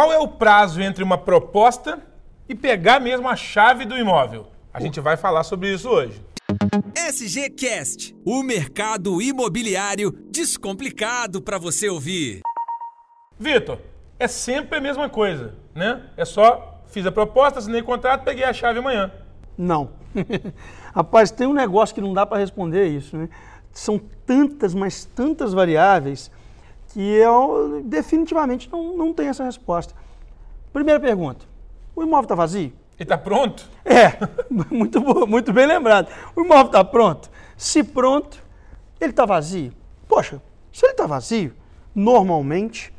qual é o prazo entre uma proposta e pegar mesmo a chave do imóvel? A gente vai falar sobre isso hoje. SG Cast, o mercado imobiliário descomplicado para você ouvir. Vitor, é sempre a mesma coisa, né? É só fiz a proposta, assinei o contrato, peguei a chave amanhã. Não. Rapaz, tem um negócio que não dá para responder isso, né? São tantas, mas tantas variáveis que eu definitivamente não, não tenho essa resposta. Primeira pergunta: o imóvel está vazio? Ele está pronto? É, muito, muito bem lembrado. O imóvel está pronto? Se pronto, ele está vazio. Poxa, se ele está vazio, normalmente,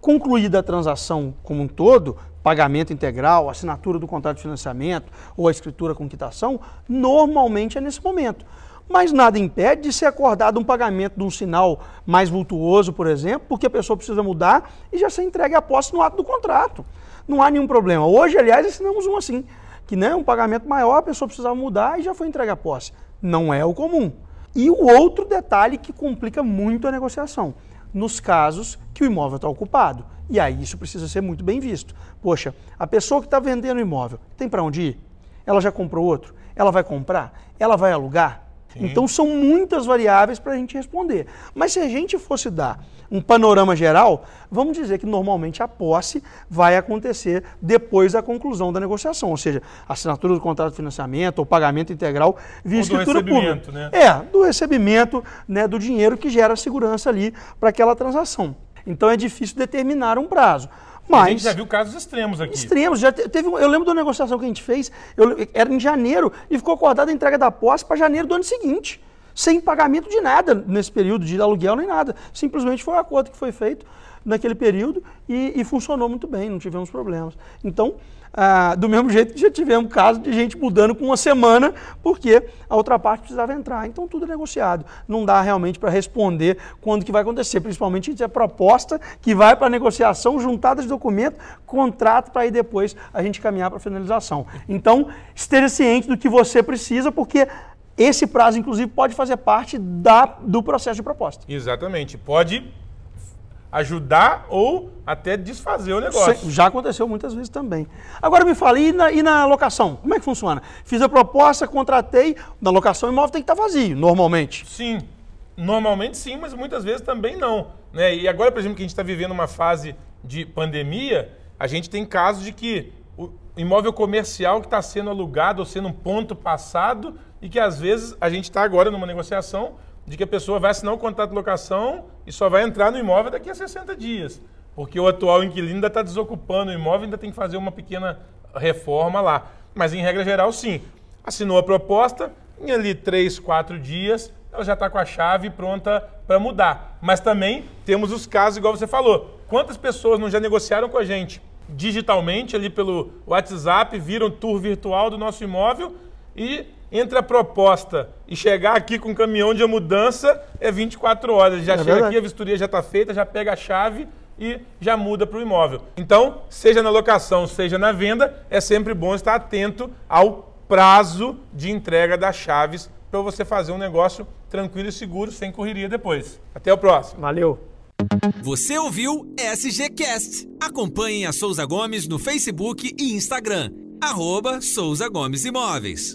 concluída a transação como um todo, pagamento integral, assinatura do contrato de financiamento ou a escritura com quitação, normalmente é nesse momento. Mas nada impede de ser acordado um pagamento de um sinal mais vultuoso, por exemplo, porque a pessoa precisa mudar e já ser entregue a posse no ato do contrato. Não há nenhum problema. Hoje, aliás, assinamos um assim, que né, um pagamento maior, a pessoa precisava mudar e já foi entregue a posse. Não é o comum. E o outro detalhe que complica muito a negociação, nos casos que o imóvel está ocupado. E aí isso precisa ser muito bem visto. Poxa, a pessoa que está vendendo o imóvel tem para onde ir? Ela já comprou outro? Ela vai comprar? Ela vai alugar? Sim. Então são muitas variáveis para a gente responder. Mas se a gente fosse dar um panorama geral, vamos dizer que normalmente a posse vai acontecer depois da conclusão da negociação, ou seja, assinatura do contrato de financiamento ou pagamento integral via ou escritura pública. Né? É, do recebimento né, do dinheiro que gera segurança ali para aquela transação. Então é difícil determinar um prazo. Mas, a gente já viu casos extremos aqui. Extremos. Já teve, eu lembro da negociação que a gente fez, eu, era em janeiro, e ficou acordada a entrega da posse para janeiro do ano seguinte. Sem pagamento de nada nesse período, de aluguel nem nada. Simplesmente foi um acordo que foi feito naquele período e, e funcionou muito bem, não tivemos problemas. Então, ah, do mesmo jeito que já tivemos caso de gente mudando com uma semana, porque a outra parte precisava entrar. Então tudo é negociado. Não dá realmente para responder quando que vai acontecer, principalmente se é proposta que vai para negociação, juntada de documento, contrato para aí depois a gente caminhar para a finalização. Então, esteja ciente do que você precisa, porque esse prazo, inclusive, pode fazer parte da, do processo de proposta. Exatamente. Pode ajudar ou até desfazer o negócio. Já aconteceu muitas vezes também. Agora me fala, e na, e na locação? Como é que funciona? Fiz a proposta, contratei, na locação o imóvel tem que estar vazio, normalmente. Sim, normalmente sim, mas muitas vezes também não. Né? E agora, por exemplo, que a gente está vivendo uma fase de pandemia, a gente tem casos de que o imóvel comercial que está sendo alugado ou sendo um ponto passado e que às vezes a gente está agora numa negociação de que a pessoa vai assinar um contrato de locação e só vai entrar no imóvel daqui a 60 dias. Porque o atual inquilino ainda está desocupando o imóvel, ainda tem que fazer uma pequena reforma lá. Mas, em regra geral, sim. Assinou a proposta, em ali 3, 4 dias, ela já está com a chave pronta para mudar. Mas também temos os casos, igual você falou. Quantas pessoas não já negociaram com a gente digitalmente, ali pelo WhatsApp, viram tour virtual do nosso imóvel e entre a proposta e chegar aqui com o caminhão de mudança é 24 horas. Já é chega verdade. aqui, a vistoria já está feita, já pega a chave e já muda para o imóvel. Então, seja na locação, seja na venda, é sempre bom estar atento ao prazo de entrega das chaves para você fazer um negócio tranquilo e seguro, sem correria depois. Até o próximo. Valeu. Você ouviu SGCast. Acompanhe a Souza Gomes no Facebook e Instagram. Arroba Souza Gomes Imóveis.